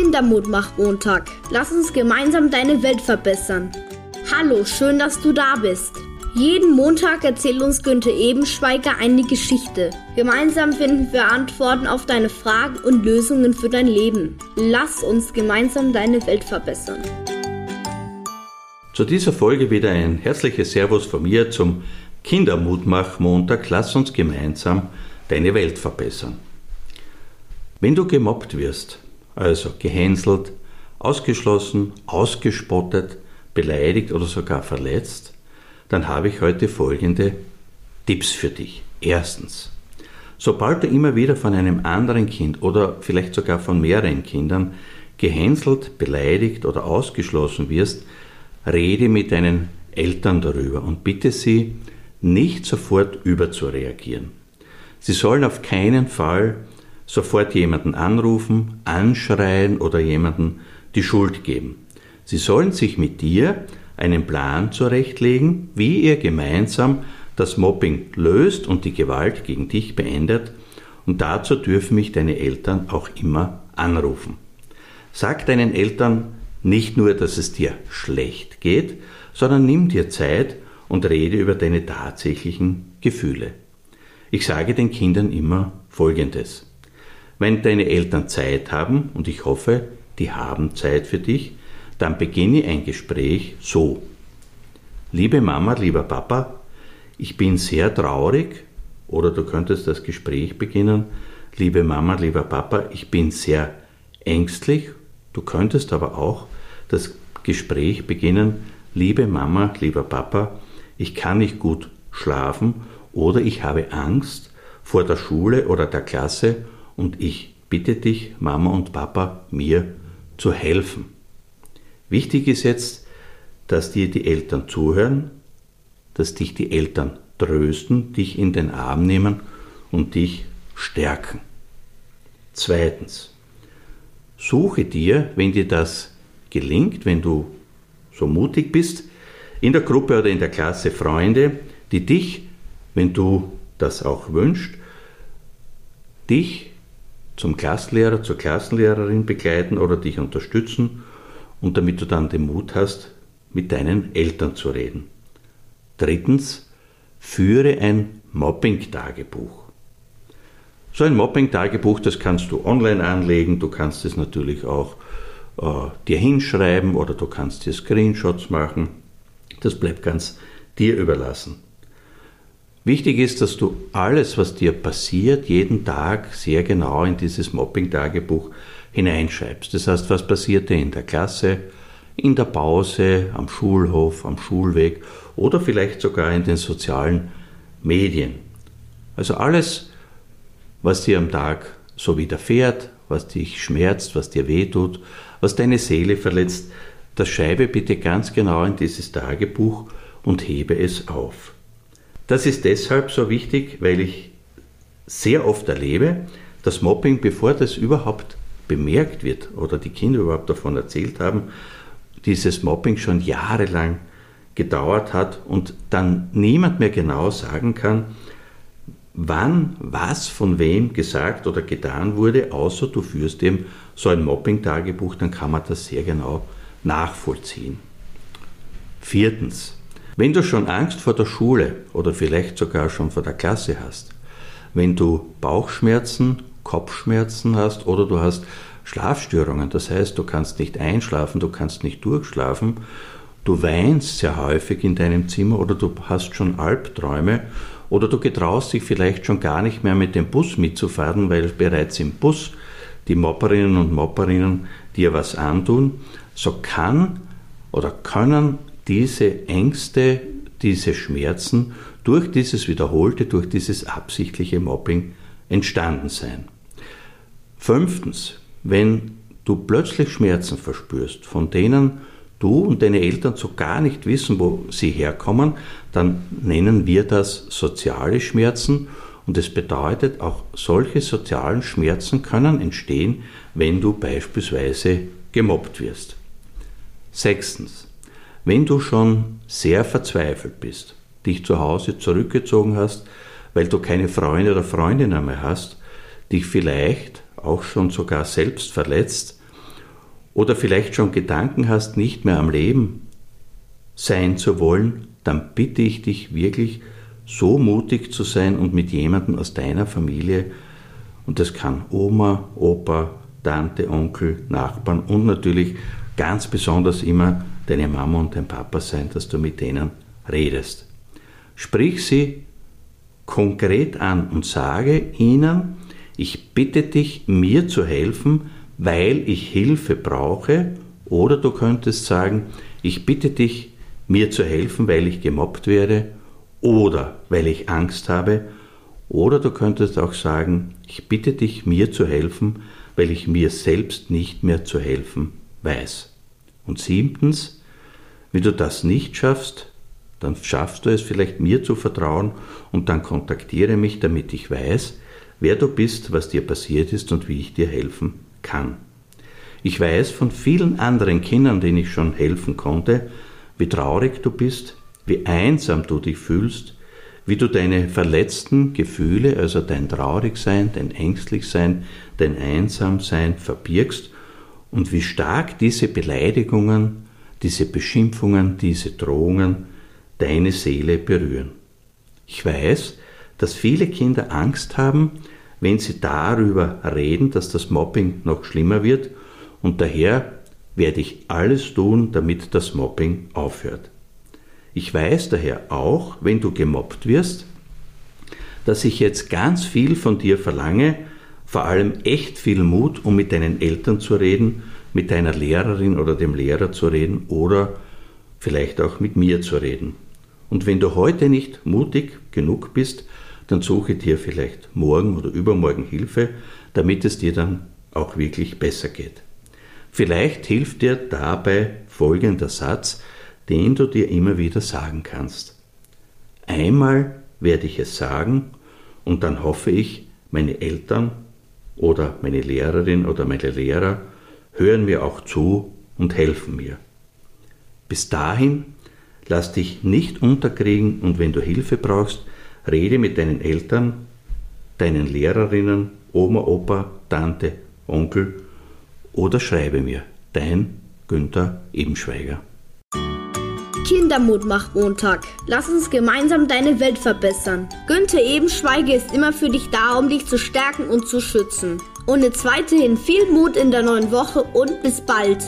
Kindermutmach-Montag. Lass uns gemeinsam deine Welt verbessern. Hallo, schön, dass du da bist. Jeden Montag erzählt uns Günther Ebenschweiger eine Geschichte. Gemeinsam finden wir Antworten auf deine Fragen und Lösungen für dein Leben. Lass uns gemeinsam deine Welt verbessern. Zu dieser Folge wieder ein herzliches Servus von mir zum Kindermutmach-Montag. Lass uns gemeinsam deine Welt verbessern. Wenn du gemobbt wirst, also gehänselt, ausgeschlossen, ausgespottet, beleidigt oder sogar verletzt, dann habe ich heute folgende Tipps für dich. Erstens, sobald du immer wieder von einem anderen Kind oder vielleicht sogar von mehreren Kindern gehänselt, beleidigt oder ausgeschlossen wirst, rede mit deinen Eltern darüber und bitte sie, nicht sofort überzureagieren. Sie sollen auf keinen Fall sofort jemanden anrufen, anschreien oder jemanden die Schuld geben. Sie sollen sich mit dir einen Plan zurechtlegen, wie ihr gemeinsam das Mobbing löst und die Gewalt gegen dich beendet. Und dazu dürfen mich deine Eltern auch immer anrufen. Sag deinen Eltern nicht nur, dass es dir schlecht geht, sondern nimm dir Zeit und rede über deine tatsächlichen Gefühle. Ich sage den Kindern immer Folgendes. Wenn deine Eltern Zeit haben, und ich hoffe, die haben Zeit für dich, dann beginne ein Gespräch so. Liebe Mama, lieber Papa, ich bin sehr traurig, oder du könntest das Gespräch beginnen, liebe Mama, lieber Papa, ich bin sehr ängstlich, du könntest aber auch das Gespräch beginnen, liebe Mama, lieber Papa, ich kann nicht gut schlafen oder ich habe Angst vor der Schule oder der Klasse und ich bitte dich, Mama und Papa, mir zu helfen. Wichtig ist jetzt, dass dir die Eltern zuhören, dass dich die Eltern trösten, dich in den Arm nehmen und dich stärken. Zweitens, suche dir, wenn dir das gelingt, wenn du so mutig bist, in der Gruppe oder in der Klasse Freunde, die dich, wenn du das auch wünschst, dich zum Klassenlehrer, zur Klassenlehrerin begleiten oder dich unterstützen und damit du dann den Mut hast, mit deinen Eltern zu reden. Drittens, führe ein Mobbing-Tagebuch. So ein Mobbing-Tagebuch, das kannst du online anlegen, du kannst es natürlich auch äh, dir hinschreiben oder du kannst dir Screenshots machen. Das bleibt ganz dir überlassen. Wichtig ist, dass du alles, was dir passiert, jeden Tag sehr genau in dieses Mobbing-Tagebuch hineinschreibst. Das heißt, was passierte in der Klasse, in der Pause, am Schulhof, am Schulweg oder vielleicht sogar in den sozialen Medien. Also alles, was dir am Tag so widerfährt, was dich schmerzt, was dir wehtut, was deine Seele verletzt, das schreibe bitte ganz genau in dieses Tagebuch und hebe es auf. Das ist deshalb so wichtig, weil ich sehr oft erlebe, dass Mobbing, bevor das überhaupt bemerkt wird oder die Kinder überhaupt davon erzählt haben, dieses Mobbing schon jahrelang gedauert hat und dann niemand mehr genau sagen kann, wann was von wem gesagt oder getan wurde, außer du führst eben so ein Mobbing-Tagebuch, dann kann man das sehr genau nachvollziehen. Viertens. Wenn du schon Angst vor der Schule oder vielleicht sogar schon vor der Klasse hast, wenn du Bauchschmerzen, Kopfschmerzen hast oder du hast Schlafstörungen, das heißt, du kannst nicht einschlafen, du kannst nicht durchschlafen, du weinst sehr häufig in deinem Zimmer oder du hast schon Albträume oder du getraust dich vielleicht schon gar nicht mehr mit dem Bus mitzufahren, weil bereits im Bus die Mopperinnen und Mopperinnen dir was antun, so kann oder können diese Ängste, diese Schmerzen durch dieses wiederholte, durch dieses absichtliche Mobbing entstanden sein. Fünftens, wenn du plötzlich Schmerzen verspürst, von denen du und deine Eltern so gar nicht wissen, wo sie herkommen, dann nennen wir das soziale Schmerzen und es bedeutet, auch solche sozialen Schmerzen können entstehen, wenn du beispielsweise gemobbt wirst. Sechstens, wenn du schon sehr verzweifelt bist, dich zu Hause zurückgezogen hast, weil du keine Freunde oder Freundinnen mehr hast, dich vielleicht auch schon sogar selbst verletzt oder vielleicht schon Gedanken hast, nicht mehr am Leben sein zu wollen, dann bitte ich dich wirklich, so mutig zu sein und mit jemandem aus deiner Familie, und das kann Oma, Opa, Tante, Onkel, Nachbarn und natürlich ganz besonders immer deine Mama und dein Papa sein, dass du mit denen redest. Sprich sie konkret an und sage ihnen, ich bitte dich, mir zu helfen, weil ich Hilfe brauche. Oder du könntest sagen, ich bitte dich, mir zu helfen, weil ich gemobbt werde oder weil ich Angst habe. Oder du könntest auch sagen, ich bitte dich, mir zu helfen, weil ich mir selbst nicht mehr zu helfen weiß. Und siebtens, wenn du das nicht schaffst, dann schaffst du es vielleicht mir zu vertrauen und dann kontaktiere mich, damit ich weiß, wer du bist, was dir passiert ist und wie ich dir helfen kann. Ich weiß von vielen anderen Kindern, denen ich schon helfen konnte, wie traurig du bist, wie einsam du dich fühlst, wie du deine verletzten Gefühle, also dein Traurigsein, dein Ängstlichsein, dein Einsamsein verbirgst und wie stark diese Beleidigungen, diese Beschimpfungen, diese Drohungen deine Seele berühren. Ich weiß, dass viele Kinder Angst haben, wenn sie darüber reden, dass das Mobbing noch schlimmer wird und daher werde ich alles tun, damit das Mobbing aufhört. Ich weiß daher auch, wenn du gemobbt wirst, dass ich jetzt ganz viel von dir verlange, vor allem echt viel Mut, um mit deinen Eltern zu reden, mit deiner Lehrerin oder dem Lehrer zu reden oder vielleicht auch mit mir zu reden. Und wenn du heute nicht mutig genug bist, dann suche dir vielleicht morgen oder übermorgen Hilfe, damit es dir dann auch wirklich besser geht. Vielleicht hilft dir dabei folgender Satz, den du dir immer wieder sagen kannst. Einmal werde ich es sagen und dann hoffe ich, meine Eltern oder meine Lehrerin oder meine Lehrer hören mir auch zu und helfen mir. Bis dahin lass dich nicht unterkriegen und wenn du Hilfe brauchst, rede mit deinen Eltern, deinen Lehrerinnen, Oma, Opa, Tante, Onkel oder schreibe mir. Dein Günther Ebenschweiger. Kindermut macht Montag. Lass uns gemeinsam deine Welt verbessern. Günther Ebenschweiger ist immer für dich da, um dich zu stärken und zu schützen. Und zweite hin viel Mut in der neuen Woche und bis bald.